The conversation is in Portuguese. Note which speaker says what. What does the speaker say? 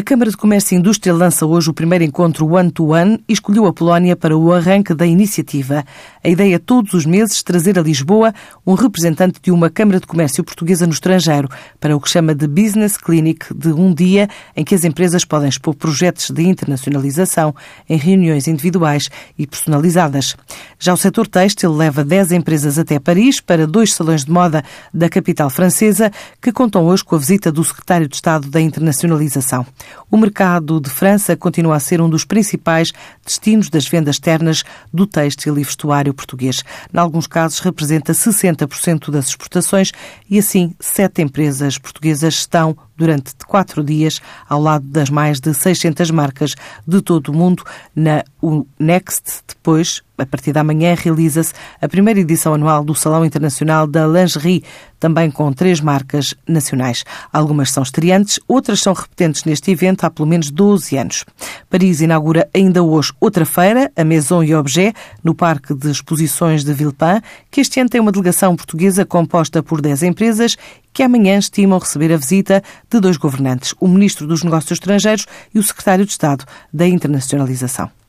Speaker 1: A Câmara de Comércio e Indústria lança hoje o primeiro encontro one-to-one -one e escolheu a Polónia para o arranque da iniciativa. A ideia é todos os meses trazer a Lisboa um representante de uma Câmara de Comércio portuguesa no estrangeiro para o que chama de Business Clinic de um dia em que as empresas podem expor projetos de internacionalização em reuniões individuais e personalizadas. Já o setor têxtil leva 10 empresas até Paris para dois salões de moda da capital francesa que contam hoje com a visita do secretário de Estado da Internacionalização. O mercado de França continua a ser um dos principais destinos das vendas externas do têxtil e vestuário português. Em alguns casos, representa 60% das exportações e, assim, sete empresas portuguesas estão durante quatro dias ao lado das mais de 600 marcas de todo o mundo na Next. Depois, a partir da manhã, realiza-se a primeira edição anual do Salão Internacional da Lingerie, também com três marcas nacionais. Algumas são estreantes, outras são repetentes neste evento há pelo menos 12 anos. Paris inaugura ainda hoje outra feira, a Maison e Objet, no Parque de Exposições de Villepin, que este ano tem uma delegação portuguesa composta por 10 empresas que amanhã estimam receber a visita de dois governantes, o Ministro dos Negócios Estrangeiros e o Secretário de Estado da Internacionalização.